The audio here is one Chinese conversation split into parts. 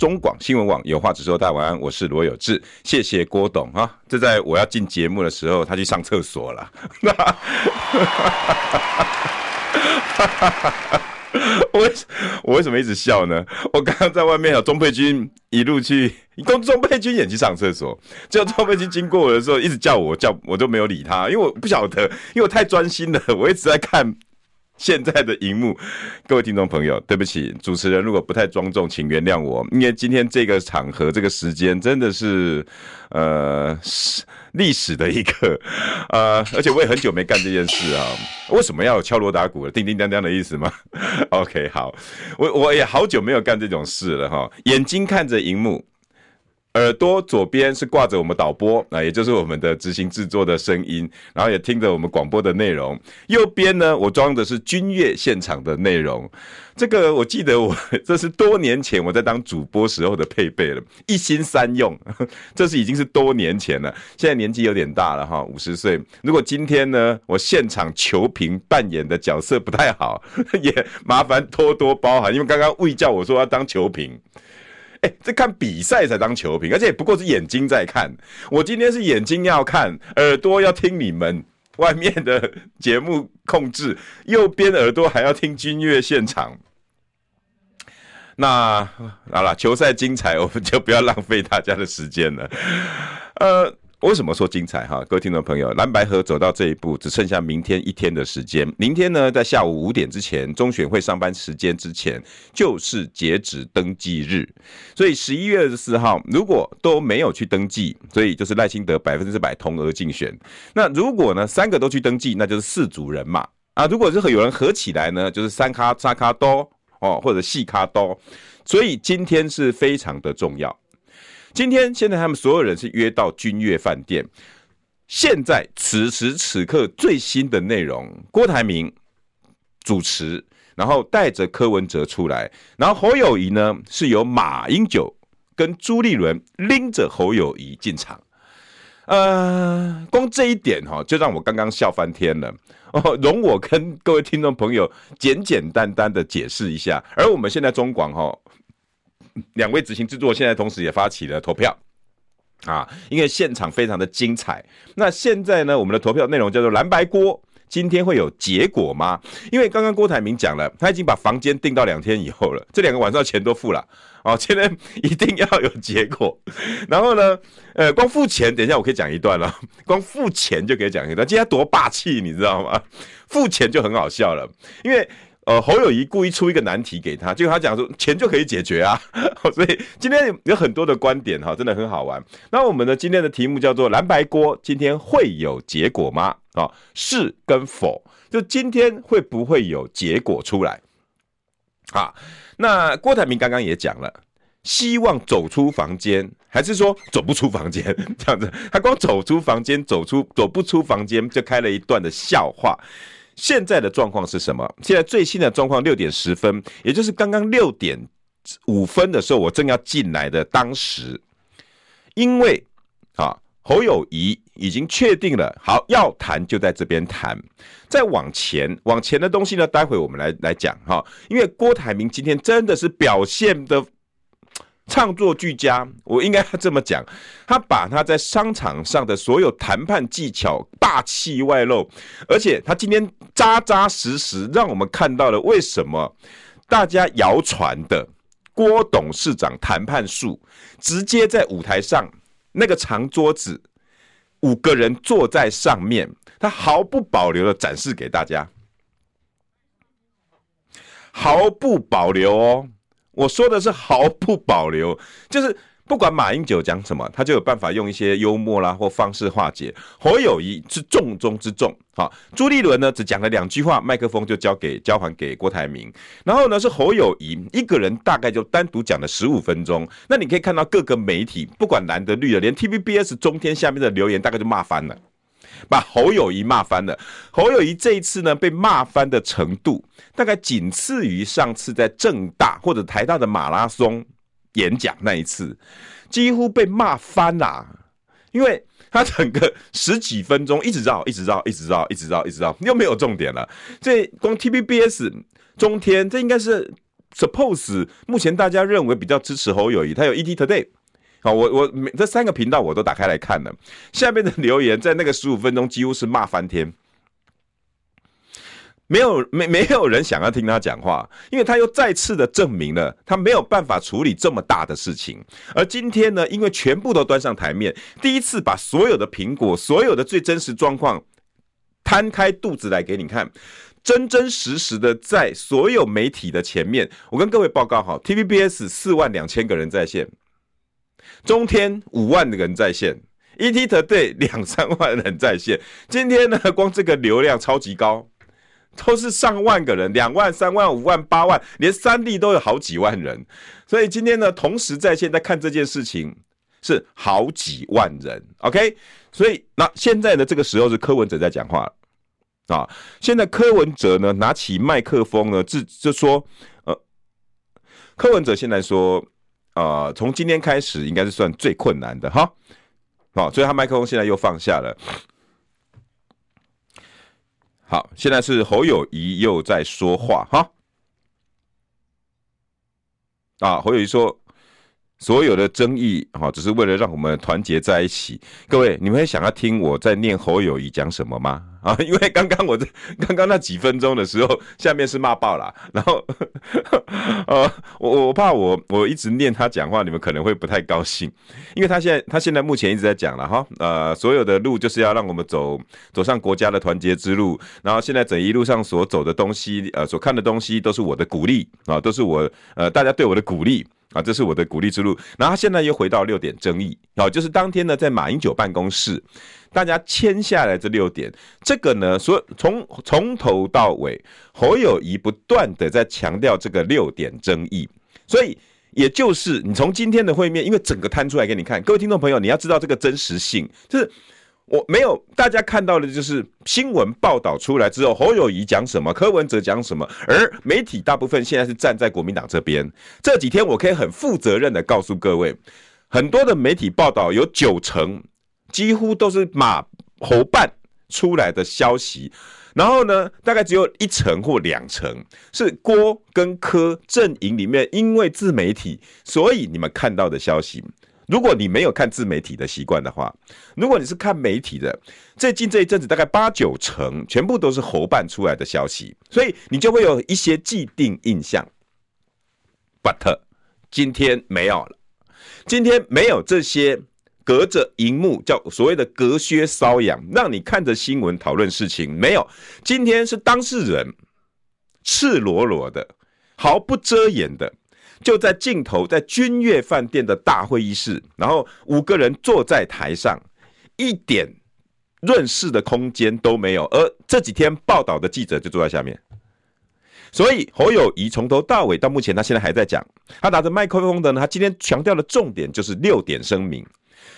中广新闻网有话直说，大家晚安，我是罗有志，谢谢郭董啊！这在我要进节目的时候，他去上厕所了。我我为什么一直笑呢？我刚刚在外面有钟佩君一路去，跟钟佩君也去上厕所，结果钟佩君经过我的时候，一直叫我叫，我都没有理他，因为我不晓得，因为我太专心了，我一直在看。现在的荧幕，各位听众朋友，对不起，主持人如果不太庄重，请原谅我，因为今天这个场合、这个时间真的是，呃，历史的一个，呃，而且我也很久没干这件事啊。为什么要有敲锣打鼓的叮叮当当的意思吗？OK，好，我我也好久没有干这种事了哈，眼睛看着荧幕。耳朵左边是挂着我们导播啊，也就是我们的执行制作的声音，然后也听着我们广播的内容。右边呢，我装的是军乐现场的内容。这个我记得我 这是多年前我在当主播时候的配备了，一心三用。这是已经是多年前了，现在年纪有点大了哈，五十岁。如果今天呢，我现场球评扮演的角色不太好，也麻烦多多包涵，因为刚刚魏叫我说要当球评。哎、这看比赛才当球评，而且也不过是眼睛在看。我今天是眼睛要看，耳朵要听你们外面的节目控制，右边耳朵还要听军乐现场。那好了，球赛精彩，我们就不要浪费大家的时间了。呃。为什么说精彩哈？各位听众朋友，蓝白河走到这一步，只剩下明天一天的时间。明天呢，在下午五点之前，中选会上班时间之前，就是截止登记日。所以十一月二十四号，如果都没有去登记，所以就是赖清德百分之百同额竞选。那如果呢，三个都去登记，那就是四组人马啊。如果是有人合起来呢，就是三咖、三咖多哦，或者四咖多。所以今天是非常的重要。今天现在他们所有人是约到君悦饭店。现在此时此刻最新的内容，郭台铭主持，然后带着柯文哲出来，然后侯友宜呢是由马英九跟朱立伦拎着侯友宜进场。呃，光这一点哈，就让我刚刚笑翻天了。哦，容我跟各位听众朋友简简单单的解释一下。而我们现在中广哈。两位执行制作现在同时也发起了投票啊，因为现场非常的精彩。那现在呢，我们的投票内容叫做蓝白锅，今天会有结果吗？因为刚刚郭台铭讲了，他已经把房间订到两天以后了，这两个晚上钱都付了哦，现在一定要有结果。然后呢，呃，光付钱，等一下我可以讲一段了，光付钱就可以讲一段。今天多霸气，你知道吗？付钱就很好笑了，因为。呃，侯友宜故意出一个难题给他，结果他讲说钱就可以解决啊，所以今天有很多的观点哈，真的很好玩。那我们的今天的题目叫做蓝白锅，今天会有结果吗？啊，是跟否，就今天会不会有结果出来？啊，那郭台铭刚刚也讲了，希望走出房间，还是说走不出房间？这样子，他光走出房间，走出走不出房间，就开了一段的笑话。现在的状况是什么？现在最新的状况六点十分，也就是刚刚六点五分的时候，我正要进来的当时，因为啊侯友谊已经确定了，好要谈就在这边谈。再往前往前的东西呢，待会我们来来讲哈。因为郭台铭今天真的是表现的。唱作俱佳，我应该要这么讲，他把他在商场上的所有谈判技巧霸气外露，而且他今天扎扎实实让我们看到了为什么大家谣传的郭董事长谈判术，直接在舞台上那个长桌子，五个人坐在上面，他毫不保留的展示给大家，毫不保留哦。我说的是毫不保留，就是不管马英九讲什么，他就有办法用一些幽默啦或方式化解。侯友谊是重中之重，好，朱立伦呢只讲了两句话，麦克风就交给交还给郭台铭。然后呢是侯友谊一个人大概就单独讲了十五分钟。那你可以看到各个媒体不管蓝的绿的，连 TVBS 中天下面的留言大概就骂翻了，把侯友谊骂翻了。侯友谊这一次呢被骂翻的程度，大概仅次于上次在政大或者台大的马拉松。演讲那一次，几乎被骂翻啦，因为他整个十几分钟一直绕，一直绕，一直绕，一直绕，一直绕，又没有重点了。这光 TVBS 中天，这应该是 Suppose 目前大家认为比较支持侯友谊，他有 ET Today，好，我我这三个频道我都打开来看了，下面的留言在那个十五分钟几乎是骂翻天。没有没没有人想要听他讲话，因为他又再次的证明了他没有办法处理这么大的事情。而今天呢，因为全部都端上台面，第一次把所有的苹果、所有的最真实状况摊开肚子来给你看，真真实实的在所有媒体的前面。我跟各位报告好，TVBS 四万两千个人在线，中天五万的人在线，ETtoday 两三万人在线。今天呢，光这个流量超级高。都是上万个人，两万、三万、五万、八万，连三 D 都有好几万人。所以今天呢，同时在线在看这件事情是好几万人。OK，所以那现在呢，这个时候是柯文哲在讲话啊。现在柯文哲呢，拿起麦克风呢，自就说，呃，柯文哲现在说，呃，从今天开始应该是算最困难的哈。好，所以他麦克风现在又放下了。好，现在是侯友谊又在说话哈。啊，侯友谊说。所有的争议，哈，只是为了让我们团结在一起。各位，你们会想要听我在念侯友宜讲什么吗？啊，因为刚刚我在 刚刚那几分钟的时候，下面是骂爆了。然后，呃，我我怕我我一直念他讲话，你们可能会不太高兴，因为他现在他现在目前一直在讲了哈，呃，所有的路就是要让我们走走上国家的团结之路。然后现在整一路上所走的东西，呃，所看的东西都是我的鼓励啊，都是我呃大家对我的鼓励。啊，这是我的鼓励之路。然后现在又回到六点争议，啊，就是当天呢，在马英九办公室，大家签下来这六点，这个呢，所从从头到尾，侯友宜不断的在强调这个六点争议，所以也就是你从今天的会面，因为整个摊出来给你看，各位听众朋友，你要知道这个真实性，就是。我没有，大家看到的就是新闻报道出来之后，侯友宜讲什么，柯文哲讲什么，而媒体大部分现在是站在国民党这边。这几天我可以很负责任的告诉各位，很多的媒体报道有九成几乎都是马侯办出来的消息，然后呢，大概只有一成或两成是郭跟柯阵营里面因为自媒体，所以你们看到的消息。如果你没有看自媒体的习惯的话，如果你是看媒体的，最近这一阵子大概八九成全部都是侯办出来的消息，所以你就会有一些既定印象。But 今天没有了，今天没有这些隔着荧幕叫所谓的隔靴搔痒，让你看着新闻讨论事情，没有。今天是当事人赤裸裸的、毫不遮掩的。就在镜头，在君悦饭店的大会议室，然后五个人坐在台上，一点润饰的空间都没有。而这几天报道的记者就坐在下面，所以侯友谊从头到尾到目前，他现在还在讲。他拿着麦克风的呢，他今天强调的重点就是六点声明。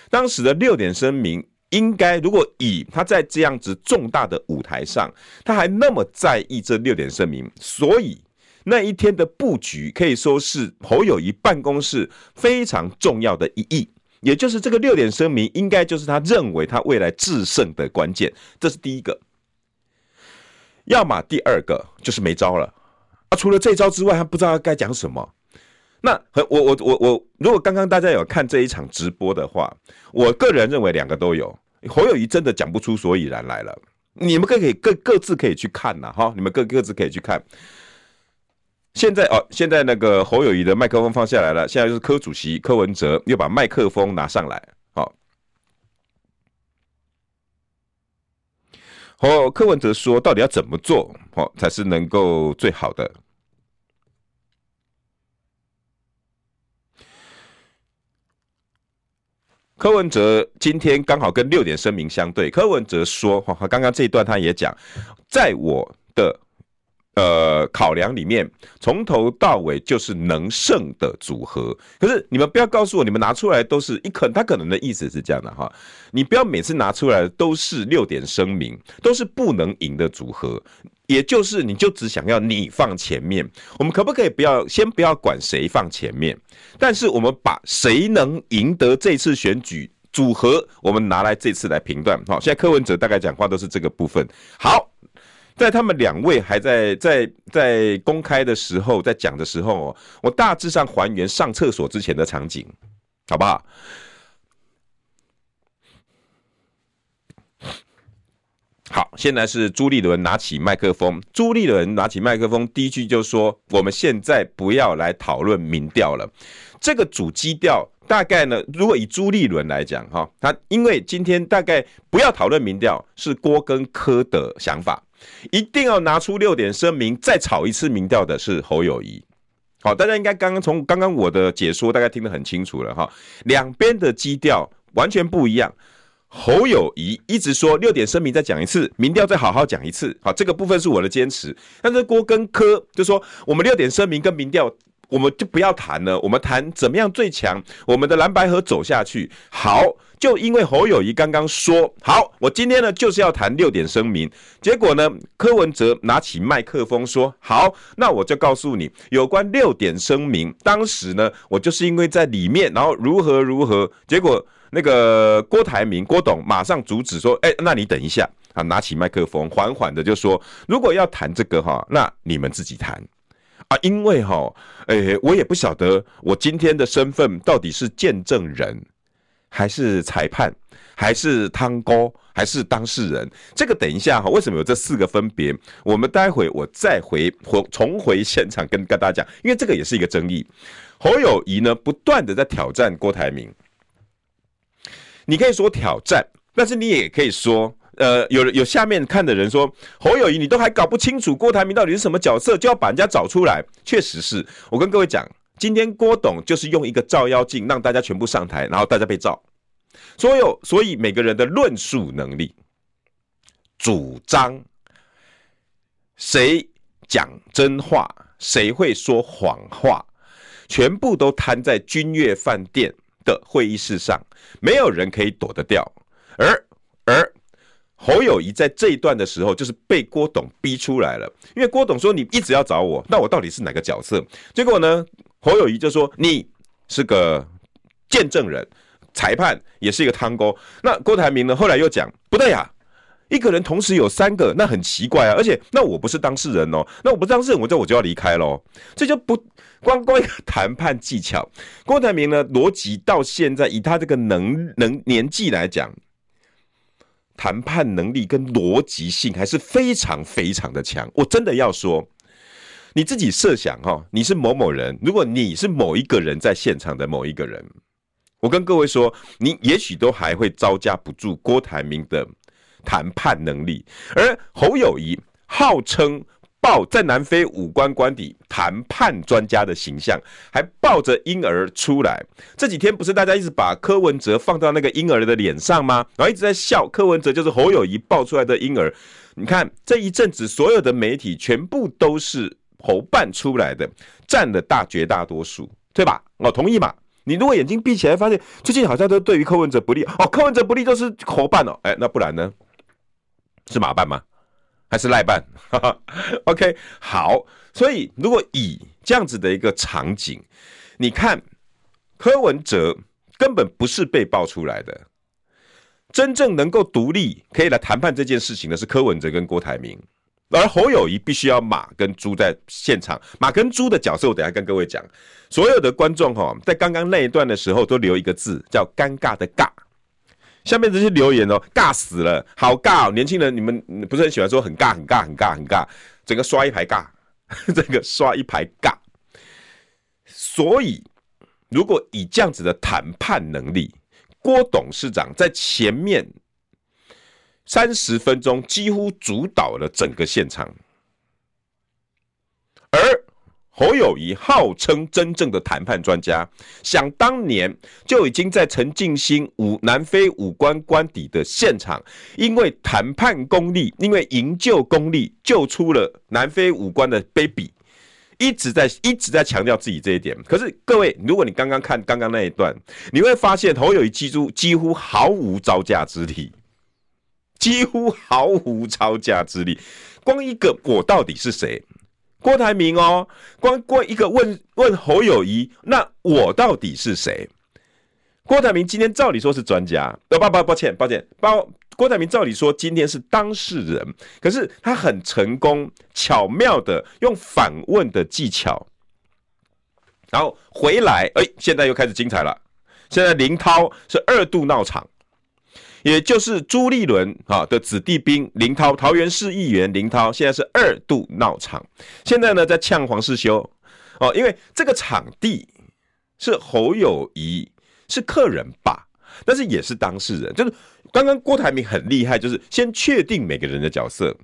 当时的六点声明，应该如果以他在这样子重大的舞台上，他还那么在意这六点声明，所以。那一天的布局可以说是侯友宜办公室非常重要的一役，也就是这个六点声明，应该就是他认为他未来制胜的关键。这是第一个。要么第二个就是没招了啊！除了这招之外，他不知道该讲什么。那和我我我我，如果刚刚大家有看这一场直播的话，我个人认为两个都有。侯友宜真的讲不出所以然来了。你们可以各各自可以去看呐，哈，你们各各自可以去看。现在哦，现在那个侯友谊的麦克风放下来了，现在就是柯主席柯文哲又把麦克风拿上来，好，哦，柯文哲说，到底要怎么做，好才是能够最好的？柯文哲今天刚好跟六点声明相对。柯文哲说：“哈，刚刚这一段他也讲，在我的呃考量里面，从头到尾就是能胜的组合。可是你们不要告诉我，你们拿出来都是一可，他可能的意思是这样的哈，你不要每次拿出来都是六点声明，都是不能赢的组合。”也就是，你就只想要你放前面，我们可不可以不要先不要管谁放前面？但是我们把谁能赢得这次选举组合，我们拿来这次来评断。好，现在柯文哲大概讲话都是这个部分。好，在他们两位还在在在公开的时候，在讲的时候，我大致上还原上厕所之前的场景，好不好？好，现在是朱立伦拿起麦克风。朱立伦拿起麦克风，第一句就说：“我们现在不要来讨论民调了。”这个主基调大概呢，如果以朱立伦来讲，哈，他因为今天大概不要讨论民调，是郭跟柯的想法，一定要拿出六点声明，再炒一次民调的是侯友谊。好，大家应该刚刚从刚刚我的解说，大概听得很清楚了哈，两边的基调完全不一样。侯友谊一直说六点声明再讲一次，民调再好好讲一次，好，这个部分是我的坚持。但是郭跟柯就说，我们六点声明跟民调，我们就不要谈了，我们谈怎么样最强，我们的蓝白合走下去。好，就因为侯友谊刚刚说好，我今天呢就是要谈六点声明，结果呢柯文哲拿起麦克风说好，那我就告诉你有关六点声明，当时呢我就是因为在里面，然后如何如何，结果。那个郭台铭郭董马上阻止说：“哎，那你等一下啊！”拿起麦克风，缓缓的就说：“如果要谈这个哈，那你们自己谈啊，因为哈，哎，我也不晓得我今天的身份到底是见证人，还是裁判，还是汤哥，还是当事人。这个等一下哈，为什么有这四个分别？我们待会我再回回重回现场跟跟大家讲，因为这个也是一个争议。侯友谊呢，不断的在挑战郭台铭。”你可以说挑战，但是你也可以说，呃，有有下面看的人说，侯友谊你都还搞不清楚郭台铭到底是什么角色，就要把人家找出来。确实是我跟各位讲，今天郭董就是用一个照妖镜让大家全部上台，然后大家被照。所有所以每个人的论述能力、主张，谁讲真话，谁会说谎话，全部都摊在君悦饭店的会议室上，没有人可以躲得掉。而而侯友宜在这一段的时候，就是被郭董逼出来了。因为郭董说：“你一直要找我，那我到底是哪个角色？”结果呢，侯友宜就说：“你是个见证人、裁判，也是一个汤锅。”那郭台铭呢，后来又讲：“不对呀、”一个人同时有三个，那很奇怪啊！而且，那我不是当事人哦，那我不是当事人，我这我就要离开喽。这就不光光一个谈判技巧。郭台铭呢，逻辑到现在以他这个能能年纪来讲，谈判能力跟逻辑性还是非常非常的强。我真的要说，你自己设想哈，你是某某人，如果你是某一个人在现场的某一个人，我跟各位说，你也许都还会招架不住郭台铭的。谈判能力，而侯友宜号称抱在南非五官官邸谈判专家的形象，还抱着婴儿出来。这几天不是大家一直把柯文哲放到那个婴儿的脸上吗？然后一直在笑柯文哲就是侯友宜抱出来的婴儿。你看这一阵子所有的媒体全部都是侯办出来的，占了大绝大多数，对吧？我同意嘛？你如果眼睛闭起来，发现最近好像都对于柯文哲不利哦，柯文哲不利就是侯办哦，哎，那不然呢？是马办吗？还是赖办？OK，好。所以如果以这样子的一个场景，你看柯文哲根本不是被爆出来的，真正能够独立可以来谈判这件事情的是柯文哲跟郭台铭，而侯友宜必须要马跟猪在现场。马跟猪的角色，我等下跟各位讲。所有的观众哈，在刚刚那一段的时候都留一个字，叫尴尬的尬。下面这些留言哦，尬死了，好尬哦！年轻人，你们不是很喜欢说很尬、很尬、很尬、很尬，整个刷一排尬，这个刷一排尬。所以，如果以这样子的谈判能力，郭董事长在前面三十分钟几乎主导了整个现场，而侯友谊号称真正的谈判专家，想当年就已经在陈进兴五南非武官官邸的现场，因为谈判功力，因为营救功力，救出了南非武官的 baby，一直在一直在强调自己这一点。可是各位，如果你刚刚看刚刚那一段，你会发现侯友谊几乎几乎毫无招架之力。几乎毫无招架之力，光一个我到底是谁？郭台铭哦，光过一个问问侯友谊，那我到底是谁？郭台铭今天照理说是专家，呃，抱抱抱歉抱歉，包郭台铭照理说今天是当事人，可是他很成功巧妙的用反问的技巧，然后回来，哎，现在又开始精彩了，现在林涛是二度闹场。也就是朱立伦啊的子弟兵林涛，桃园市议员林涛，现在是二度闹场，现在呢在呛黄世修。哦，因为这个场地是侯友谊是客人吧，但是也是当事人，就是刚刚郭台铭很厉害，就是先确定每个人的角色。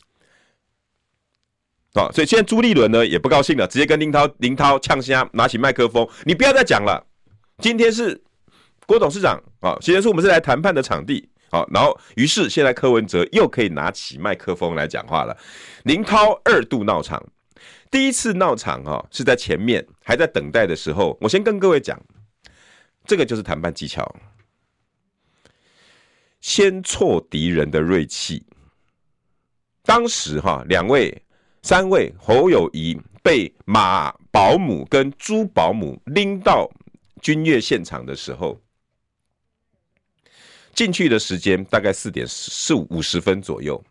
啊，所以现在朱立伦呢也不高兴了，直接跟林涛林涛呛虾，拿起麦克风，你不要再讲了，今天是郭董事长啊，今天是我们是来谈判的场地。好，然后于是现在柯文哲又可以拿起麦克风来讲话了。林涛二度闹场，第一次闹场哈是在前面还在等待的时候，我先跟各位讲，这个就是谈判技巧，先挫敌人的锐气。当时哈两位、三位侯友宜被马保姆跟朱保姆拎到君悦现场的时候。进去的时间大概四点四五十分左右，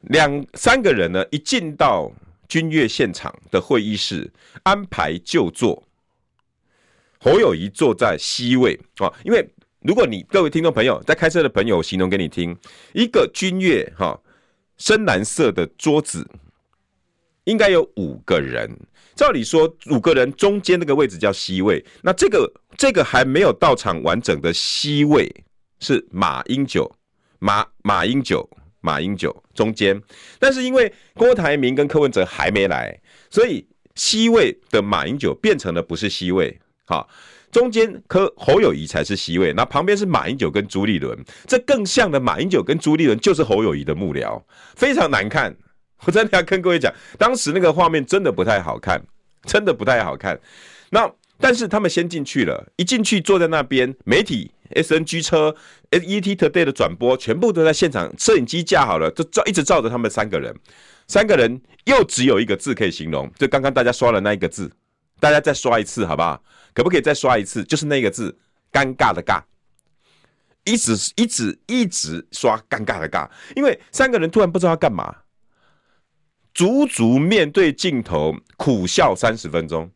两三个人呢，一进到君越现场的会议室，安排就座。侯友谊坐在 C 位啊，因为如果你各位听众朋友在开车的朋友，形容给你听，一个君越哈深蓝色的桌子，应该有五个人。照理说，五个人中间那个位置叫 C 位，那这个这个还没有到场完整的 C 位是马英九，马马英九，马英九中间，但是因为郭台铭跟柯文哲还没来，所以 C 位的马英九变成了不是 C 位，好，中间柯侯友谊才是 C 位，那旁边是马英九跟朱立伦，这更像的马英九跟朱立伦就是侯友谊的幕僚，非常难看。我真的要跟各位讲，当时那个画面真的不太好看，真的不太好看。那但是他们先进去了，一进去坐在那边，媒体 SNG 车、SET Today 的转播全部都在现场，摄影机架好了，就照一直照着他们三个人。三个人又只有一个字可以形容，就刚刚大家刷了那一个字，大家再刷一次好不好？可不可以再刷一次？就是那个字，尴尬的尬，一直一直一直刷尴尬的尬，因为三个人突然不知道要干嘛。足足面对镜头苦笑三十分钟，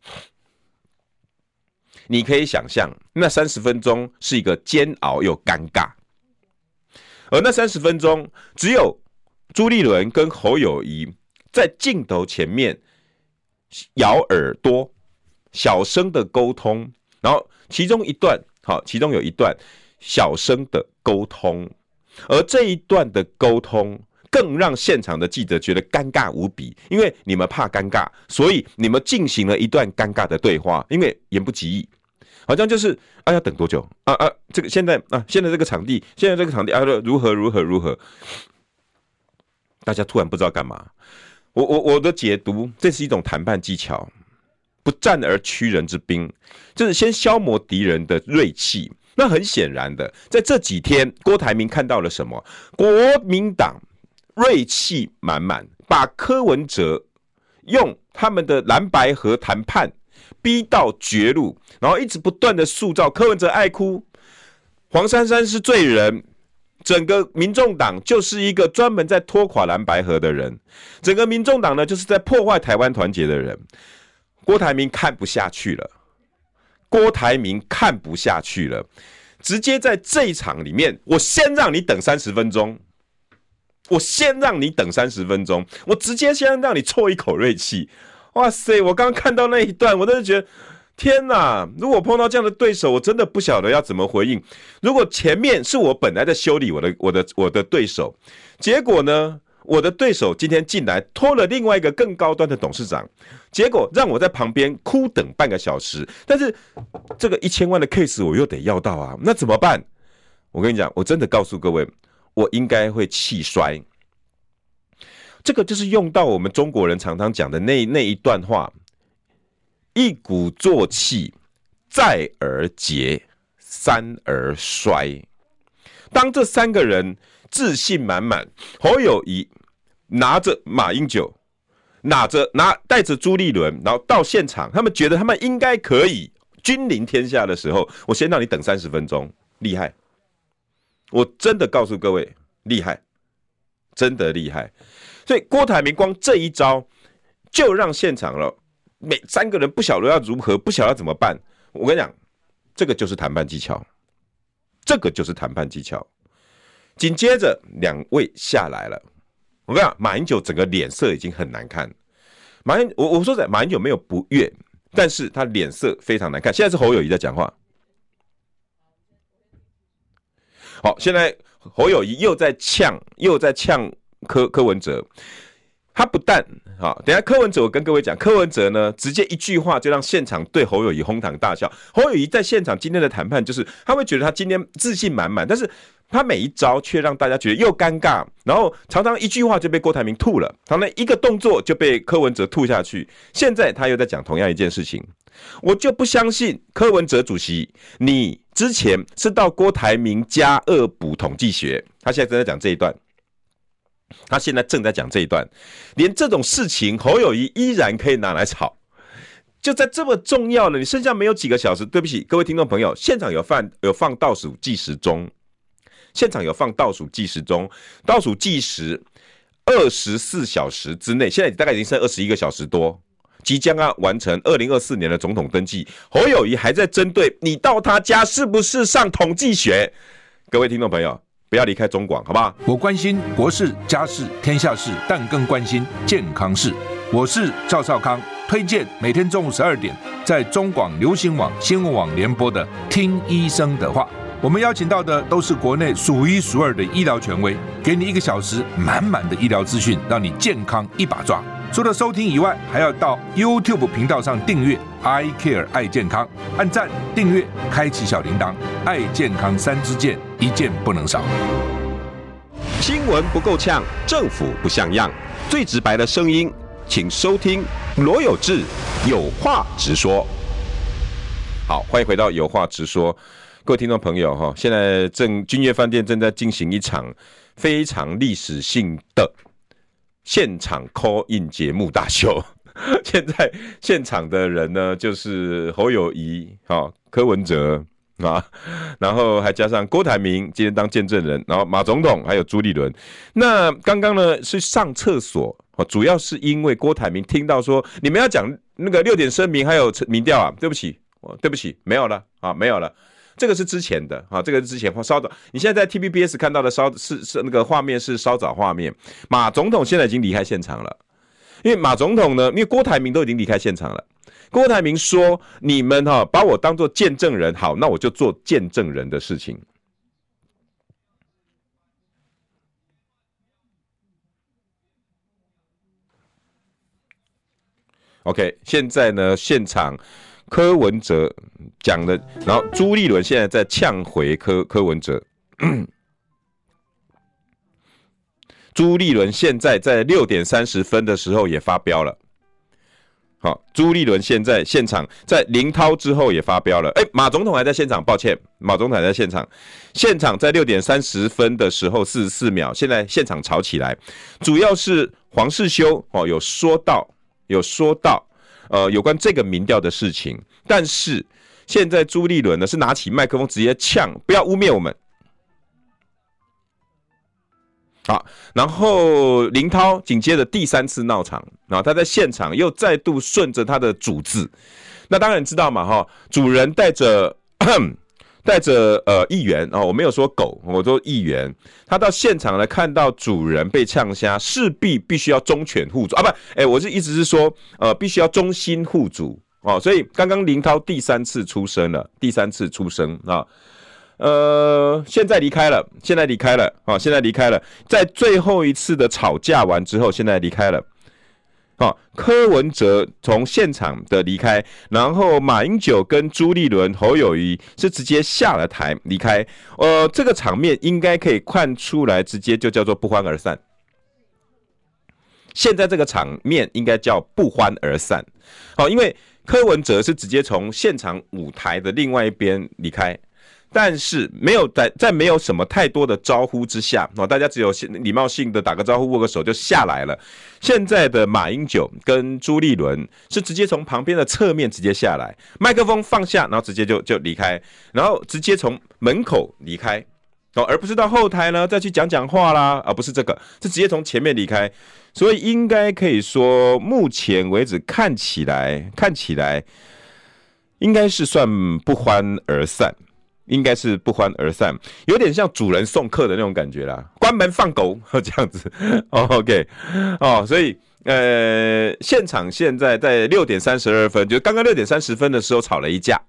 你可以想象，那三十分钟是一个煎熬又尴尬，而那三十分钟只有朱立伦跟侯友宜在镜头前面咬耳朵，小声的沟通，然后其中一段好，其中有一段小声的沟通，而这一段的沟通。更让现场的记者觉得尴尬无比，因为你们怕尴尬，所以你们进行了一段尴尬的对话。因为言不及义，好像就是啊，要等多久啊啊？这个现在啊，现在这个场地，现在这个场地啊，如何如何如何？大家突然不知道干嘛。我我我的解读，这是一种谈判技巧，不战而屈人之兵，就是先消磨敌人的锐气。那很显然的，在这几天，郭台铭看到了什么？国民党。锐气满满，把柯文哲用他们的蓝白合谈判逼到绝路，然后一直不断的塑造柯文哲爱哭，黄珊珊是罪人，整个民众党就是一个专门在拖垮蓝白合的人，整个民众党呢就是在破坏台湾团结的人。郭台铭看不下去了，郭台铭看不下去了，直接在这一场里面，我先让你等三十分钟。我先让你等三十分钟，我直接先让你挫一口锐气。哇塞！我刚刚看到那一段，我真的觉得天哪！如果碰到这样的对手，我真的不晓得要怎么回应。如果前面是我本来在修理我的、我的、我的对手，结果呢，我的对手今天进来拖了另外一个更高端的董事长，结果让我在旁边哭等半个小时。但是这个一千万的 case 我又得要到啊，那怎么办？我跟你讲，我真的告诉各位，我应该会气衰。这个就是用到我们中国人常常讲的那那一段话：一鼓作气，再而竭，三而衰。当这三个人自信满满，侯友谊拿着马英九，拿着拿带着朱立伦，然后到现场，他们觉得他们应该可以君临天下的时候，我先让你等三十分钟，厉害！我真的告诉各位，厉害，真的厉害。所以郭台铭光这一招，就让现场了每三个人不晓得要如何，不晓得要怎么办。我跟你讲，这个就是谈判技巧，这个就是谈判技巧。紧接着两位下来了，我跟你讲，马英九整个脸色已经很难看。马英，我我说在马英九没有不悦，但是他脸色非常难看。现在是侯友宜在讲话。好，现在侯友宜又在呛，又在呛。柯柯文哲，他不但好，等下柯文哲，我跟各位讲，柯文哲呢，直接一句话就让现场对侯友谊哄堂大笑。侯友谊在现场今天的谈判，就是他会觉得他今天自信满满，但是他每一招却让大家觉得又尴尬，然后常常一句话就被郭台铭吐了，常常一个动作就被柯文哲吐下去。现在他又在讲同样一件事情，我就不相信柯文哲主席，你之前是到郭台铭家恶补统计学，他现在正在讲这一段。他现在正在讲这一段，连这种事情侯友谊依然可以拿来炒，就在这么重要的，你剩下没有几个小时。对不起，各位听众朋友，现场有放有放倒数计时钟，现场有放倒数计时钟，倒数计时二十四小时之内，现在大概已经剩二十一个小时多，即将要完成二零二四年的总统登记。侯友宜还在针对你到他家是不是上统计学，各位听众朋友。不要离开中广，好不好？我关心国事、家事、天下事，但更关心健康事。我是赵少康，推荐每天中午十二点在中广流行网、新闻网联播的《听医生的话》。我们邀请到的都是国内数一数二的医疗权威，给你一个小时满满的医疗资讯，让你健康一把抓。除了收听以外，还要到 YouTube 频道上订阅 I Care 爱健康，按赞、订阅、开启小铃铛，爱健康三支箭，一件不能少。新闻不够呛，政府不像样，最直白的声音，请收听罗有志有话直说。好，欢迎回到有话直说，各位听众朋友哈，现在正君悦饭店正在进行一场非常历史性的。现场 call in 节目大秀，现在现场的人呢，就是侯友宜、哈柯文哲啊，然后还加上郭台铭今天当见证人，然后马总统还有朱立伦。那刚刚呢是上厕所，主要是因为郭台铭听到说你们要讲那个六点声明还有民调啊，对不起，对不起，没有了啊，没有了。这个是之前的啊，这个是之前稍早。你现在在 TVBS 看到的稍是是那个画面是稍早画面。马总统现在已经离开现场了，因为马总统呢，因为郭台铭都已经离开现场了。郭台铭说：“你们哈把我当做见证人，好，那我就做见证人的事情。” OK，现在呢，现场。柯文哲讲的，然后朱立伦现在在呛回柯柯文哲。朱立伦现在在六点三十分的时候也发飙了。好，朱立伦现在现场在林涛之后也发飙了。哎，马总统还在现场，抱歉，马总统还在现场。现场在六点三十分的时候四十四秒，现在现场吵起来，主要是黄世修哦有说到有说到。呃，有关这个民调的事情，但是现在朱立伦呢是拿起麦克风直接呛，不要污蔑我们。好，然后林涛紧接着第三次闹场，然后他在现场又再度顺着他的主字，那当然知道嘛，哈，主人带着。带着呃议员哦，我没有说狗，我说议员，他到现场来看到主人被呛瞎，势必必须要忠犬护主。啊，不，哎，我是意思是说，呃，必须要忠心护主。哦，所以刚刚林涛第三次出声了，第三次出声啊，呃，现在离开了，现在离开了，啊，现在离开了，在最后一次的吵架完之后，现在离开了。啊，柯文哲从现场的离开，然后马英九跟朱立伦、侯友谊是直接下了台离开。呃，这个场面应该可以看出来，直接就叫做不欢而散。现在这个场面应该叫不欢而散。好，因为柯文哲是直接从现场舞台的另外一边离开。但是没有在在没有什么太多的招呼之下，哦，大家只有礼貌性的打个招呼、握个手就下来了。现在的马英九跟朱立伦是直接从旁边的侧面直接下来，麦克风放下，然后直接就就离开，然后直接从门口离开，哦，而不是到后台呢再去讲讲话啦，而不是这个，是直接从前面离开，所以应该可以说，目前为止看起来看起来应该是算不欢而散。应该是不欢而散，有点像主人送客的那种感觉啦。关门放狗 这样子，OK 哦，所以呃，现场现在在六点三十二分，就刚刚六点三十分的时候吵了一架，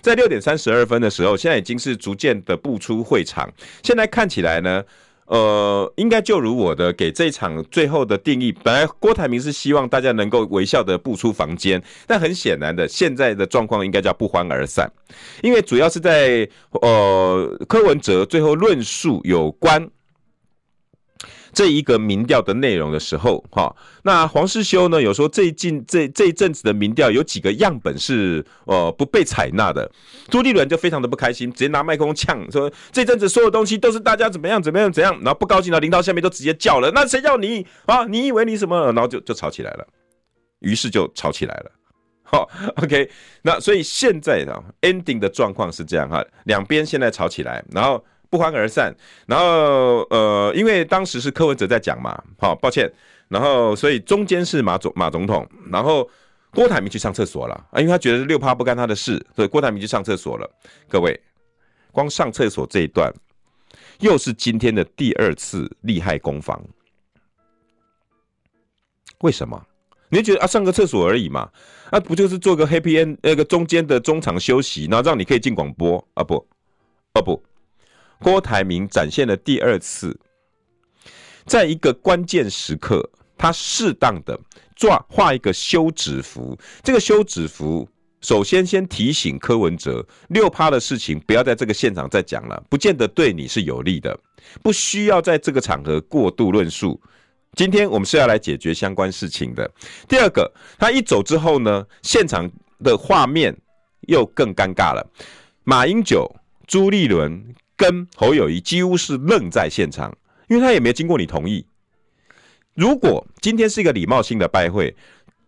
在六点三十二分的时候，现在已经是逐渐的步出会场，现在看起来呢。呃，应该就如我的给这场最后的定义，本来郭台铭是希望大家能够微笑的步出房间，但很显然的，现在的状况应该叫不欢而散，因为主要是在呃柯文哲最后论述有关。这一个民调的内容的时候，哈，那黄世修呢有说最近这这一阵子的民调有几个样本是呃不被采纳的，朱立伦就非常的不开心，直接拿麦克风呛说这阵子所有东西都是大家怎么样怎么样怎样，然后不高兴了，领导下面都直接叫了，那谁叫你啊？你以为你什么？然后就就吵起来了，于是就吵起来了，好，OK，那所以现在的 ending 的状况是这样哈，两边现在吵起来，然后。不欢而散，然后呃，因为当时是柯文哲在讲嘛，好抱歉，然后所以中间是马总马总统，然后郭台铭去上厕所了啊，因为他觉得六趴不干他的事，所以郭台铭去上厕所了。各位，光上厕所这一段，又是今天的第二次利害攻防。为什么？你觉得啊，上个厕所而已嘛，啊，不就是做个 H P N 那个中间的中场休息，然后让你可以进广播啊？不，啊不。郭台铭展现了第二次，在一个关键时刻，他适当的抓画一个休止符。这个休止符，首先先提醒柯文哲，六趴的事情不要在这个现场再讲了，不见得对你是有利的，不需要在这个场合过度论述。今天我们是要来解决相关事情的。第二个，他一走之后呢，现场的画面又更尴尬了。马英九、朱立伦。跟侯友谊几乎是愣在现场，因为他也没经过你同意。如果今天是一个礼貌性的拜会，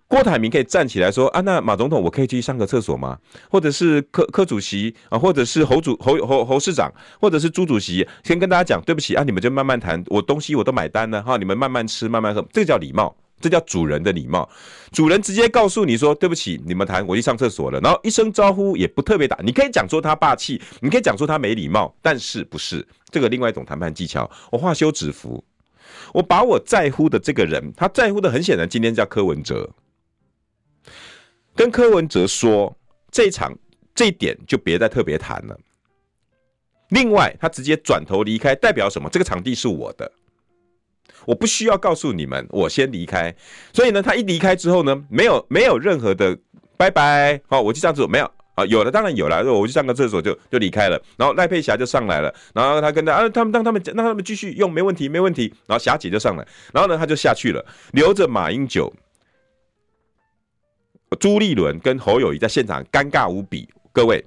郭台铭可以站起来说：“啊，那马总统，我可以去上个厕所吗？”或者是柯柯主席啊，或者是侯主侯侯侯市长，或者是朱主席，先跟大家讲对不起啊，你们就慢慢谈，我东西我都买单了哈，你们慢慢吃慢慢喝，这个叫礼貌。这叫主人的礼貌，主人直接告诉你说：“对不起，你们谈，我去上厕所了。”然后一声招呼也不特别打，你可以讲说他霸气，你可以讲说他没礼貌，但是不是这个另外一种谈判技巧？我画休止符，我把我在乎的这个人，他在乎的很显然，今天叫柯文哲，跟柯文哲说这一场这一点就别再特别谈了。另外，他直接转头离开，代表什么？这个场地是我的。我不需要告诉你们，我先离开。所以呢，他一离开之后呢，没有没有任何的拜拜，好，我去上厕所没有啊？有了，当然有了，我去上个厕所就就离开了。然后赖佩霞就上来了，然后他跟他啊，他们让他们让他们继续用，没问题，没问题。然后霞姐就上来，然后呢，他就下去了，留着马英九、朱立伦跟侯友谊在现场尴尬无比。各位，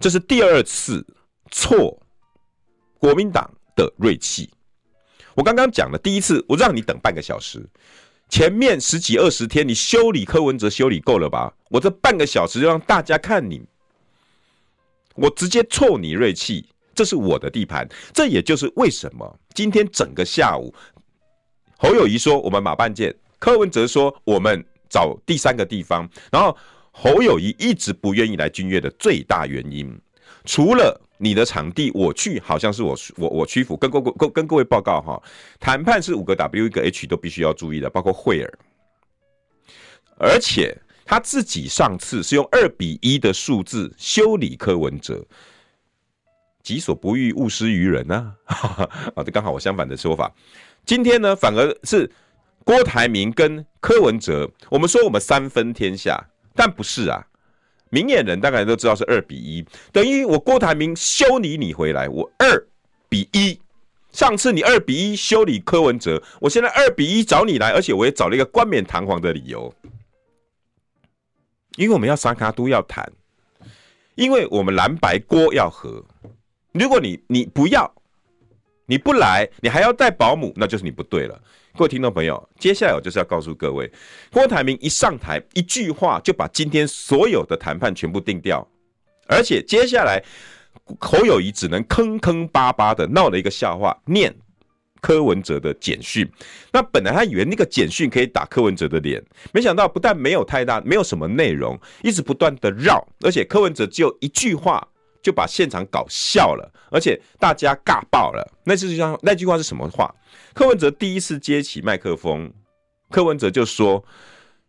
这是第二次挫国民党的锐气。我刚刚讲了，第一次我让你等半个小时，前面十几二十天你修理柯文哲修理够了吧？我这半个小时就让大家看你，我直接挫你锐气，这是我的地盘。这也就是为什么今天整个下午，侯友宜说我们马办见，柯文哲说我们找第三个地方，然后侯友宜一直不愿意来君悦的最大原因，除了。你的场地我去，好像是我我我屈服。跟各跟跟各位报告哈，谈判是五个 W 一个 H 都必须要注意的，包括惠尔。而且他自己上次是用二比一的数字修理柯文哲，己所不欲，勿施于人啊！啊，这刚好我相反的说法。今天呢，反而是郭台铭跟柯文哲，我们说我们三分天下，但不是啊。明眼人大概都知道是二比一，等于我郭台铭修理你回来，我二比一。上次你二比一修理柯文哲，我现在二比一找你来，而且我也找了一个冠冕堂皇的理由，因为我们要三脚督要谈，因为我们蓝白郭要合。如果你你不要，你不来，你还要带保姆，那就是你不对了。各位听众朋友，接下来我就是要告诉各位，郭台铭一上台，一句话就把今天所有的谈判全部定掉，而且接下来。侯友谊只能坑坑巴巴的闹了一个笑话，念柯文哲的简讯。那本来他以为那个简讯可以打柯文哲的脸，没想到不但没有太大，没有什么内容，一直不断的绕，而且柯文哲只有一句话就把现场搞笑了，而且大家尬爆了。那句话那句话是什么话？柯文哲第一次接起麦克风，柯文哲就说：“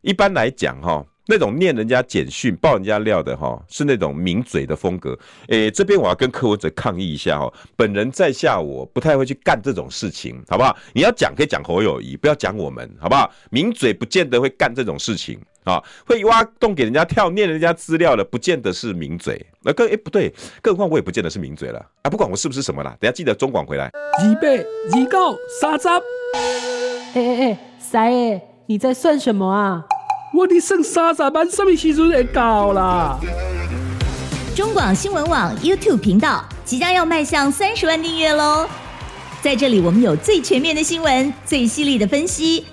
一般来讲，哈。”那种念人家简讯、爆人家料的哈，是那种名嘴的风格。诶、欸，这边我要跟柯文哲抗议一下哈，本人在下我不太会去干这种事情，好不好？你要讲可以讲侯友宜，不要讲我们，好不好？名嘴不见得会干这种事情啊，会挖洞给人家跳、念人家资料的，不见得是名嘴。那更诶不对，更何况我也不见得是名嘴了啊！不管我是不是什么啦，等下记得中广回来。二八二九三十。哎哎哎，三爷，你在算什么啊？我的剩三十万，什么时阵会到啦？中广新闻网 YouTube 频道即将要迈向三十万订阅喽！在这里，我们有最全面的新闻，最犀利的分析。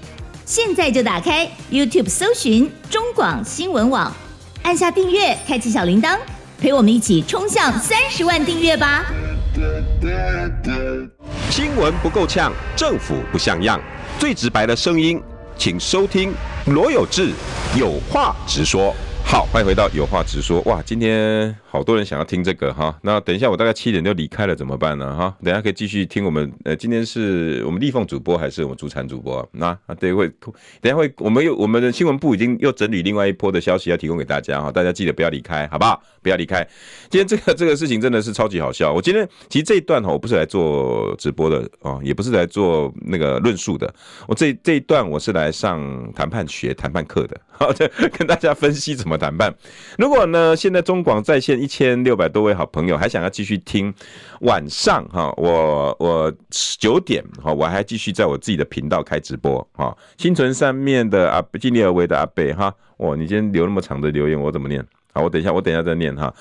现在就打开 YouTube 搜寻中广新闻网，按下订阅，开启小铃铛，陪我们一起冲向三十万订阅吧！新闻不够呛，政府不像样，最直白的声音。请收听罗有志有话直说。好，欢迎回到有话直说。哇，今天好多人想要听这个哈。那等一下我大概七点就离开了，怎么办呢？哈，等一下可以继续听我们。呃，今天是我们立凤主播还是我们主产主播？那啊，对，会等一下会我们又我们的新闻部已经又整理另外一波的消息要提供给大家哈。大家记得不要离开，好不好？不要离开。今天这个 这个事情真的是超级好笑。我今天其实这一段哈，我不是来做直播的哦，也不是来做那个论述的。我这这一段我是来上谈判学谈判课的。好的，跟大家分析怎么谈判。如果呢，现在中广在线一千六百多位好朋友还想要继续听，晚上哈，我我九点哈，我还继续在我自己的频道开直播哈。心存善念的阿尽力而为的阿贝哈，哇，你今天留那么长的留言，我怎么念？好，我等一下，我等一下再念哈。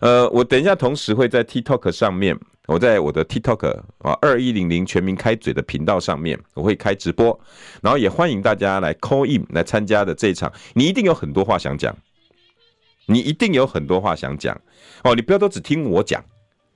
呃，我等一下同时会在 TikTok 上面。我在我的 TikTok 啊，二一零零全民开嘴的频道上面，我会开直播，然后也欢迎大家来 call in 来参加的这一场，你一定有很多话想讲，你一定有很多话想讲哦，你不要都只听我讲，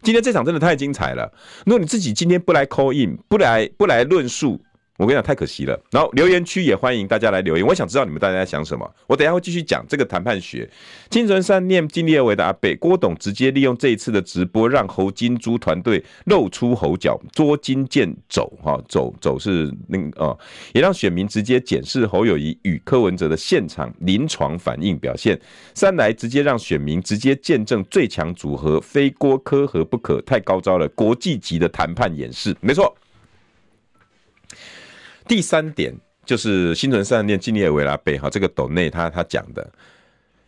今天这场真的太精彩了，如果你自己今天不来 call in，不来不来论述。我跟你讲，太可惜了。然后留言区也欢迎大家来留言，我想知道你们大家在想什么。我等一下会继续讲这个谈判学。心存善念、尽力而为的阿北郭董，直接利用这一次的直播，让侯金珠团队露出猴脚，捉襟见肘。哈，走走是那个哦，也让选民直接检视侯友谊与柯文哲的现场临床反应表现。三来直接让选民直接见证最强组合，非郭柯和不可，太高招了，国际级的谈判演示，没错。第三点就是心存善念、尽力而为啦，背哈这个斗内他他讲的，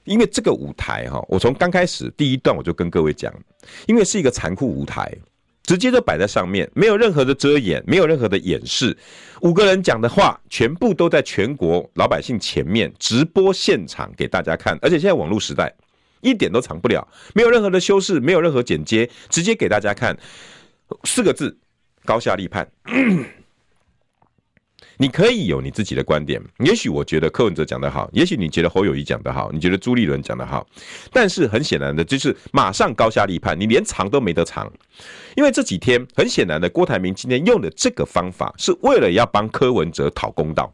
因为这个舞台哈，我从刚开始第一段我就跟各位讲，因为是一个残酷舞台，直接就摆在上面，没有任何的遮掩，没有任何的掩饰，五个人讲的话全部都在全国老百姓前面直播现场给大家看，而且现在网络时代一点都藏不了，没有任何的修饰，没有任何剪接，直接给大家看，四个字：高下立判。你可以有你自己的观点，也许我觉得柯文哲讲得好，也许你觉得侯友宜讲得好，你觉得朱立伦讲得好，但是很显然的，就是马上高下立判，你连藏都没得藏，因为这几天很显然的，郭台铭今天用的这个方法是为了要帮柯文哲讨公道。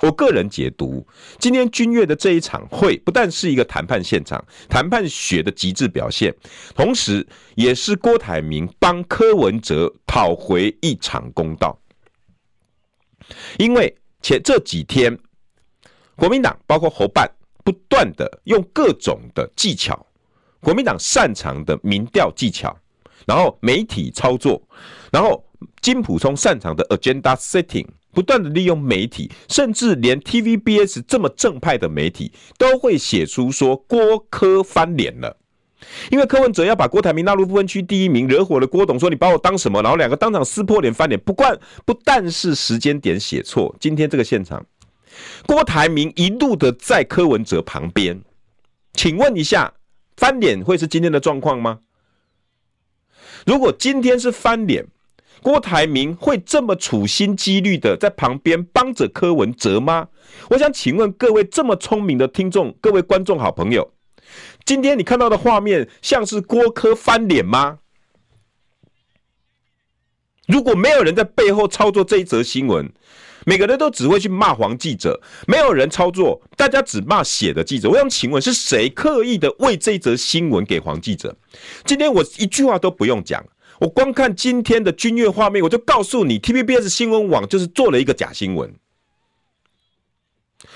我个人解读，今天君越的这一场会不但是一个谈判现场，谈判学的极致表现，同时也是郭台铭帮柯文哲讨回一场公道。因为前这几天，国民党包括侯办不断的用各种的技巧，国民党擅长的民调技巧，然后媒体操作，然后金普聪擅长的 agenda setting，不断的利用媒体，甚至连 TVBS 这么正派的媒体都会写出说郭柯翻脸了。因为柯文哲要把郭台铭纳入不分区第一名，惹火了郭董，说你把我当什么？然后两个当场撕破脸翻脸。不惯不但是时间点写错，今天这个现场，郭台铭一路的在柯文哲旁边，请问一下，翻脸会是今天的状况吗？如果今天是翻脸，郭台铭会这么处心积虑的在旁边帮着柯文哲吗？我想请问各位这么聪明的听众，各位观众好朋友。今天你看到的画面像是郭柯翻脸吗？如果没有人在背后操作这一则新闻，每个人都只会去骂黄记者，没有人操作，大家只骂写的记者。我想请问是谁刻意的为这一则新闻给黄记者？今天我一句话都不用讲，我光看今天的君悦画面，我就告诉你，TVBS 新闻网就是做了一个假新闻。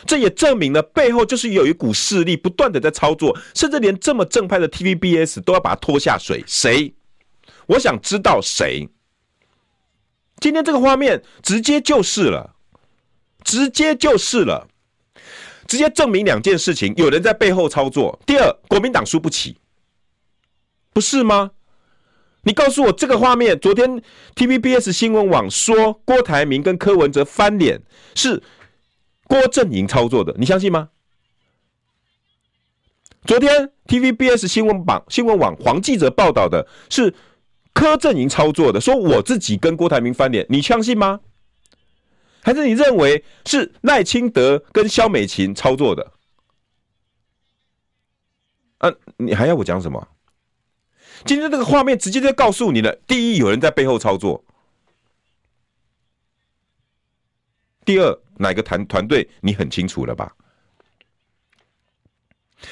这也证明了背后就是有一股势力不断的在操作，甚至连这么正派的 TVBS 都要把它拖下水。谁？我想知道谁。今天这个画面直接就是了，直接就是了，直接证明两件事情：有人在背后操作。第二，国民党输不起，不是吗？你告诉我这个画面，昨天 TVBS 新闻网说郭台铭跟柯文哲翻脸是。郭阵营操作的，你相信吗？昨天 TVBS 新闻网新闻网黄记者报道的是柯阵营操作的，说我自己跟郭台铭翻脸，你相信吗？还是你认为是赖清德跟萧美琴操作的？啊，你还要我讲什么？今天这个画面直接就告诉你了：第一，有人在背后操作；第二。哪个团团队你很清楚了吧？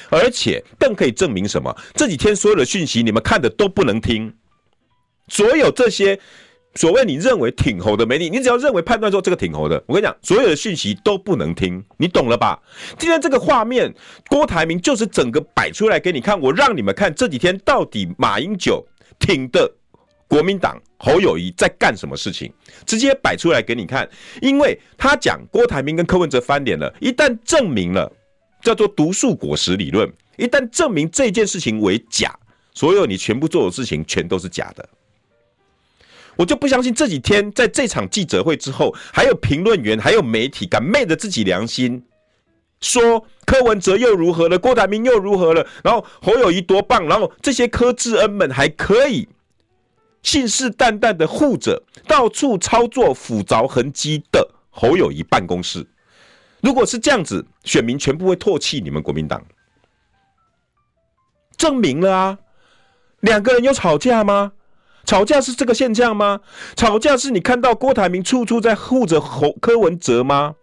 而且更可以证明什么？这几天所有的讯息你们看的都不能听。所有这些所谓你认为挺猴的媒体，你只要认为判断说这个挺猴的，我跟你讲，所有的讯息都不能听，你懂了吧？今天这个画面，郭台铭就是整个摆出来给你看，我让你们看这几天到底马英九挺的。国民党侯友宜在干什么事情？直接摆出来给你看，因为他讲郭台铭跟柯文哲翻脸了，一旦证明了叫做毒树果实理论，一旦证明这件事情为假，所有你全部做的事情全都是假的。我就不相信这几天在这场记者会之后，还有评论员，还有媒体敢昧着自己良心说柯文哲又如何了，郭台铭又如何了，然后侯友宜多棒，然后这些柯智恩们还可以。信誓旦旦的护着到处操作斧凿痕迹的侯友谊办公室，如果是这样子，选民全部会唾弃你们国民党。证明了啊，两个人有吵架吗？吵架是这个现象吗？吵架是你看到郭台铭处处在护着侯柯文哲吗？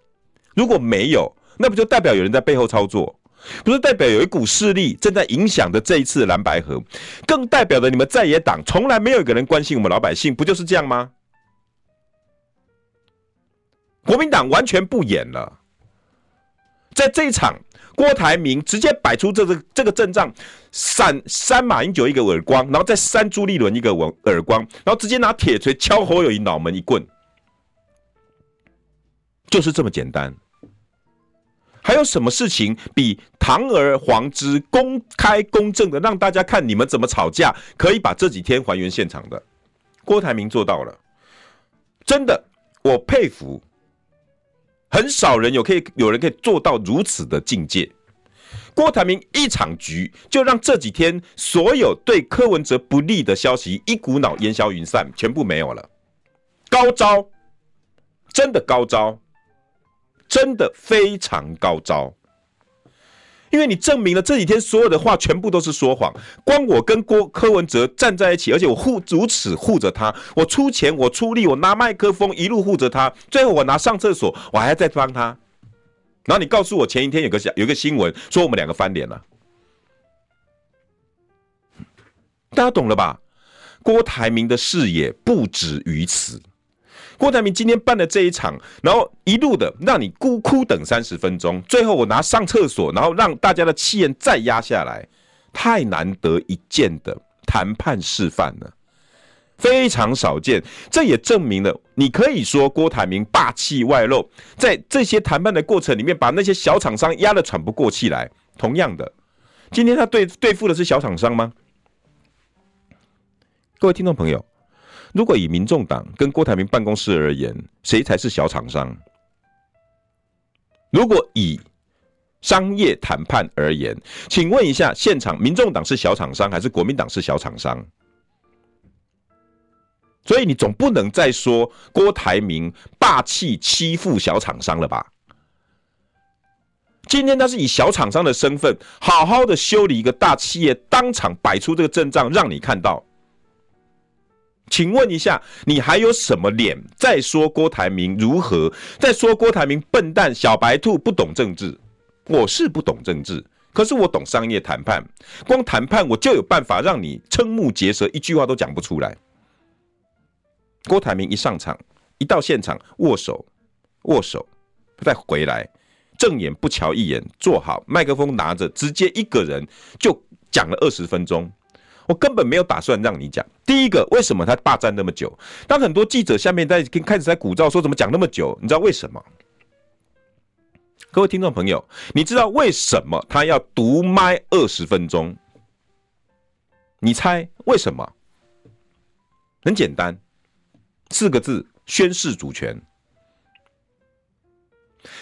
如果没有，那不就代表有人在背后操作？不是代表有一股势力正在影响着这一次蓝白合，更代表着你们在野党从来没有一个人关心我们老百姓，不就是这样吗？国民党完全不演了，在这一场，郭台铭直接摆出这个这个阵仗，扇扇马英九一个耳光，然后再扇朱立伦一个耳耳光，然后直接拿铁锤敲侯友宜脑门一棍，就是这么简单。还有什么事情比堂而皇之、公开公正的让大家看你们怎么吵架，可以把这几天还原现场的？郭台铭做到了，真的，我佩服。很少人有可以有人可以做到如此的境界。郭台铭一场局就让这几天所有对柯文哲不利的消息一股脑烟消云散，全部没有了。高招，真的高招。真的非常高招，因为你证明了这几天所有的话全部都是说谎。光我跟郭柯文哲站在一起，而且我护如此护着他，我出钱，我出力，我拿麦克风一路护着他，最后我拿上厕所，我还要再帮他。然后你告诉我前一天有个有个新闻说我们两个翻脸了，大家懂了吧？郭台铭的视野不止于此。郭台铭今天办的这一场，然后一路的让你孤苦等三十分钟，最后我拿上厕所，然后让大家的气焰再压下来，太难得一见的谈判示范了。非常少见。这也证明了，你可以说郭台铭霸气外露，在这些谈判的过程里面，把那些小厂商压得喘不过气来。同样的，今天他对对付的是小厂商吗？各位听众朋友，如果以民众党跟郭台铭办公室而言，谁才是小厂商？如果以商业谈判而言，请问一下，现场民众党是小厂商还是国民党是小厂商？所以你总不能再说郭台铭霸气欺负小厂商了吧？今天他是以小厂商的身份，好好的修理一个大企业，当场摆出这个阵仗让你看到。请问一下，你还有什么脸再说郭台铭如何？再说郭台铭笨蛋、小白兔、不懂政治？我是不懂政治，可是我懂商业谈判。光谈判我就有办法让你瞠目结舌，一句话都讲不出来。郭台铭一上场，一到现场握手，握手，再回来，正眼不瞧一眼，坐好，麦克风拿着，直接一个人就讲了二十分钟。我根本没有打算让你讲。第一个，为什么他霸占那么久？当很多记者下面在开始在鼓噪说怎么讲那么久？你知道为什么？各位听众朋友，你知道为什么他要独麦二十分钟？你猜为什么？很简单，四个字：宣示主权。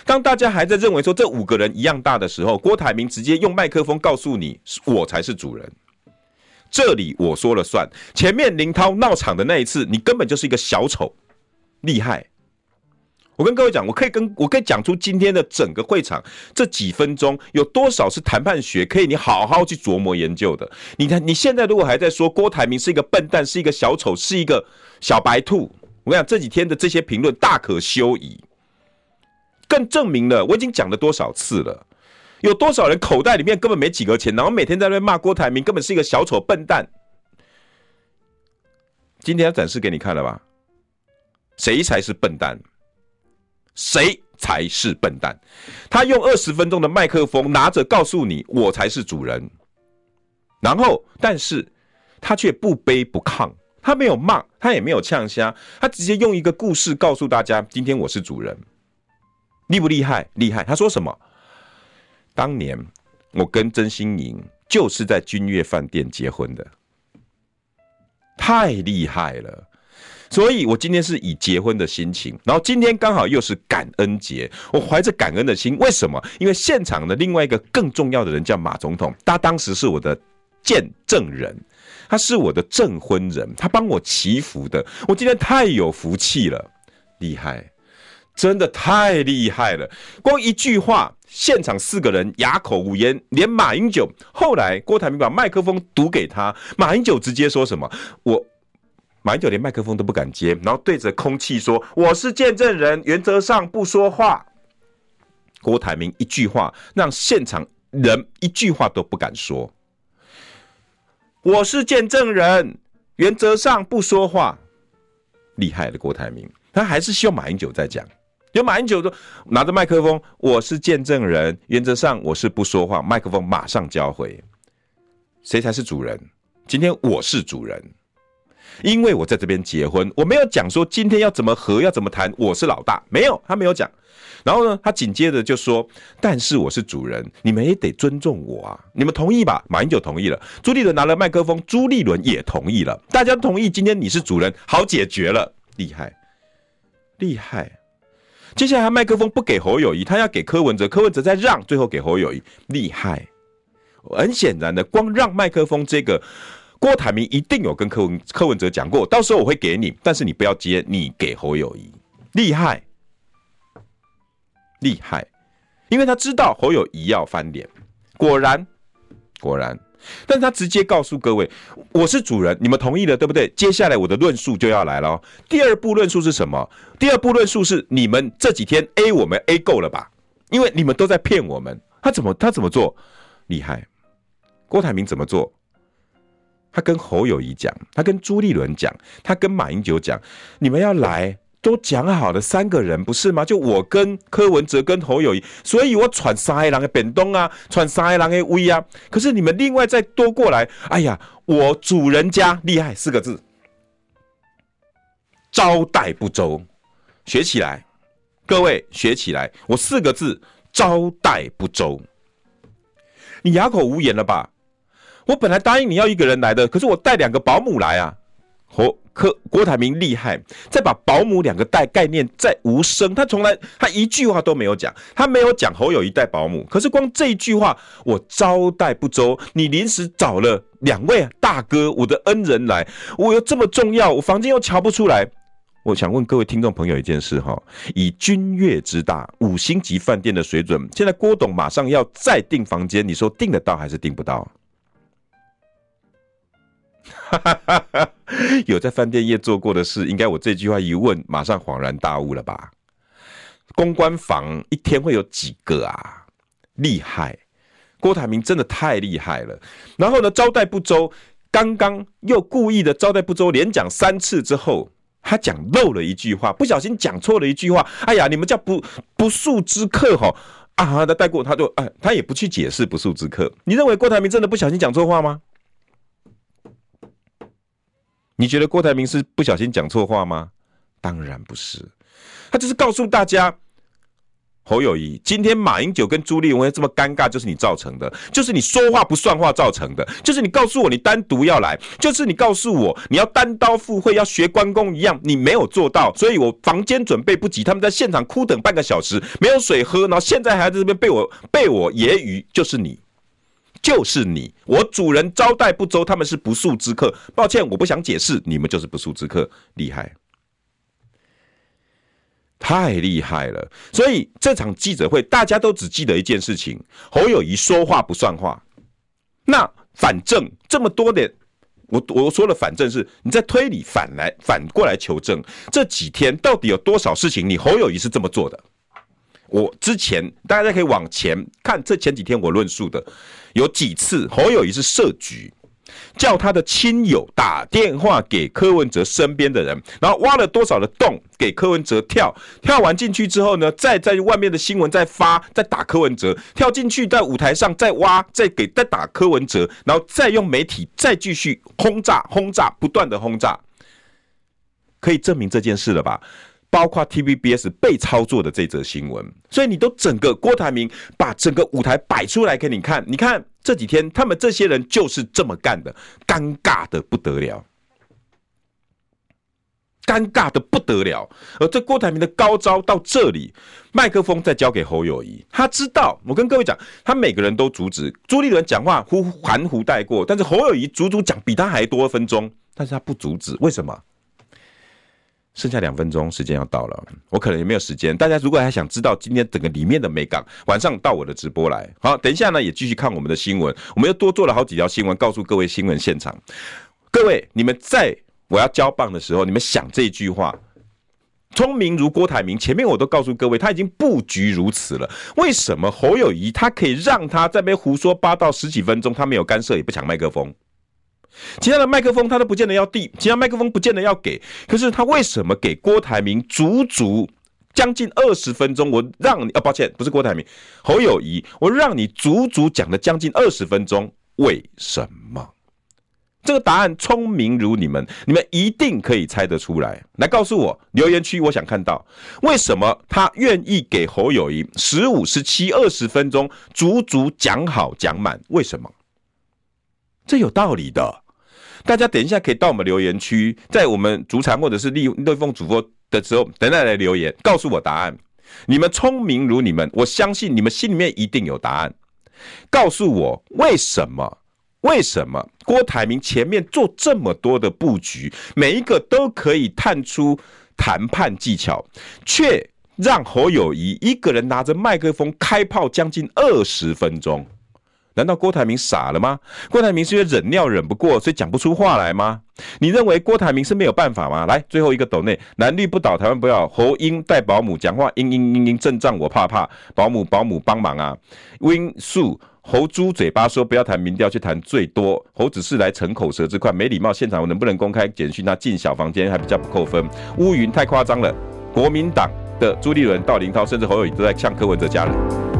当大家还在认为说这五个人一样大的时候，郭台铭直接用麦克风告诉你：我才是主人。这里我说了算。前面林涛闹场的那一次，你根本就是一个小丑，厉害！我跟各位讲，我可以跟我可以讲出今天的整个会场这几分钟有多少是谈判学，可以你好好去琢磨研究的。你看你现在如果还在说郭台铭是一个笨蛋，是一个小丑，是一个小白兔，我跟你讲这几天的这些评论大可休矣，更证明了我已经讲了多少次了。有多少人口袋里面根本没几个钱，然后每天在那边骂郭台铭，根本是一个小丑笨蛋。今天要展示给你看了吧？谁才是笨蛋？谁才是笨蛋？他用二十分钟的麦克风拿着告诉你，我才是主人。然后，但是他却不卑不亢，他没有骂，他也没有呛声，他直接用一个故事告诉大家，今天我是主人，厉不厉害？厉害！他说什么？当年我跟曾心莹就是在君悦饭店结婚的，太厉害了！所以我今天是以结婚的心情，然后今天刚好又是感恩节，我怀着感恩的心。为什么？因为现场的另外一个更重要的人叫马总统，他当时是我的见证人，他是我的证婚人，他帮我祈福的。我今天太有福气了，厉害！真的太厉害了！光一句话。现场四个人哑口无言，连马英九后来郭台铭把麦克风读给他，马英九直接说什么？我马英九连麦克风都不敢接，然后对着空气说：“我是见证人，原则上不说话。”郭台铭一句话让现场人一句话都不敢说。我是见证人，原则上不说话。厉害的郭台铭，他还是希望马英九再讲。有马英九说拿着麦克风，我是见证人，原则上我是不说话。麦克风马上交回，谁才是主人？今天我是主人，因为我在这边结婚，我没有讲说今天要怎么和要怎么谈，我是老大，没有，他没有讲。然后呢，他紧接着就说，但是我是主人，你们也得尊重我啊，你们同意吧？马英九同意了，朱立伦拿了麦克风，朱立伦也同意了，大家同意，今天你是主人，好解决了，厉害，厉害。接下来麦克风不给侯友谊，他要给柯文哲，柯文哲再让，最后给侯友谊，厉害！很显然的，光让麦克风这个，郭台铭一定有跟柯文柯文哲讲过，到时候我会给你，但是你不要接，你给侯友谊，厉害，厉害，因为他知道侯友谊要翻脸，果然，果然。但他直接告诉各位，我是主人，你们同意了，对不对？接下来我的论述就要来了。第二步论述是什么？第二步论述是你们这几天 A 我们 A 够了吧？因为你们都在骗我们。他怎么他怎么做？厉害！郭台铭怎么做？他跟侯友谊讲，他跟朱立伦讲，他跟马英九讲，你们要来。都讲好了三个人不是吗？就我跟柯文哲跟侯友宜，所以我传三个人的扁东啊，传三个人的威啊。可是你们另外再多过来，哎呀，我主人家厉害四个字，招待不周，学起来，各位学起来，我四个字：招待不周。你哑口无言了吧？我本来答应你要一个人来的，可是我带两个保姆来啊。侯柯郭台铭厉害，再把保姆两个带概念再无声，他从来他一句话都没有讲，他没有讲侯友宜带保姆，可是光这一句话，我招待不周，你临时找了两位大哥，我的恩人来，我又这么重要，我房间又瞧不出来。我想问各位听众朋友一件事哈，以君悦之大，五星级饭店的水准，现在郭董马上要再订房间，你说订得到还是订不到？有在饭店业做过的事，应该我这句话一问，马上恍然大悟了吧？公关房一天会有几个啊？厉害，郭台铭真的太厉害了。然后呢，招待不周，刚刚又故意的招待不周，连讲三次之后，他讲漏了一句话，不小心讲错了一句话。哎呀，你们叫不不速之客哈啊！他带过，他就哎，他也不去解释不速之客。你认为郭台铭真的不小心讲错话吗？你觉得郭台铭是不小心讲错话吗？当然不是，他就是告诉大家，侯友谊，今天马英九跟朱立伦会这么尴尬，就是你造成的，就是你说话不算话造成的，就是你告诉我你单独要来，就是你告诉我你要单刀赴会，要学关公一样，你没有做到，所以我房间准备不及，他们在现场哭等半个小时，没有水喝，然后现在还在这边被我被我揶揄，就是你。就是你，我主人招待不周，他们是不速之客。抱歉，我不想解释，你们就是不速之客，厉害，太厉害了。所以这场记者会，大家都只记得一件事情：侯友谊说话不算话。那反正这么多的，我我说了，反正是你在推理反来反过来求证，这几天到底有多少事情，你侯友谊是这么做的？我之前大家可以往前看，这前几天我论述的。有几次侯友宜是设局，叫他的亲友打电话给柯文哲身边的人，然后挖了多少的洞给柯文哲跳，跳完进去之后呢，再在外面的新闻再发，再打柯文哲，跳进去在舞台上再挖，再给再打柯文哲，然后再用媒体再继续轰炸轰炸，不断的轰炸，可以证明这件事了吧？包括 TVBS 被操作的这则新闻，所以你都整个郭台铭把整个舞台摆出来给你看，你看这几天他们这些人就是这么干的，尴尬的不得了，尴尬的不得了。而这郭台铭的高招到这里，麦克风再交给侯友宜，他知道我跟各位讲，他每个人都阻止朱立伦讲话，呼含糊带过，但是侯友宜足足讲比他还多分钟，但是他不阻止，为什么？剩下两分钟，时间要到了，我可能也没有时间。大家如果还想知道今天整个里面的美感，晚上到我的直播来。好，等一下呢，也继续看我们的新闻。我们又多做了好几条新闻，告诉各位新闻现场。各位，你们在我要交棒的时候，你们想这句话：聪明如郭台铭。前面我都告诉各位，他已经布局如此了。为什么侯友谊他可以让他在那边胡说八道十几分钟，他没有干涉，也不抢麦克风？其他的麦克风他都不见得要递，其他麦克风不见得要给，可是他为什么给郭台铭足足将近二十分钟？我让你啊，抱歉，不是郭台铭，侯友谊，我让你足足讲了将近二十分钟，为什么？这个答案聪明如你们，你们一定可以猜得出来。来告诉我，留言区我想看到为什么他愿意给侯友谊十五、十七、二十分钟足足讲好讲满？为什么？这有道理的。大家等一下可以到我们留言区，在我们主场或者是立立凤主播的时候，等待来留言，告诉我答案。你们聪明如你们，我相信你们心里面一定有答案。告诉我为什么？为什么郭台铭前面做这么多的布局，每一个都可以探出谈判技巧，却让侯友宜一个人拿着麦克风开炮将近二十分钟？难道郭台铭傻了吗？郭台铭是因为忍尿忍不过，所以讲不出话来吗？你认为郭台铭是没有办法吗？来，最后一个抖内，蓝绿不倒，台湾不要。侯英带保姆讲话，嘤嘤嘤嘤，阵仗我怕怕。保姆保姆帮忙啊。Win 素猴猪嘴巴说不要谈民调，去谈最多。猴子是来逞口舌之快，没礼貌。现场我能不能公开简讯？他进小房间还比较不扣分。乌云太夸张了。国民党的朱立伦、到林涛，甚至侯友宜都在呛柯文哲家人。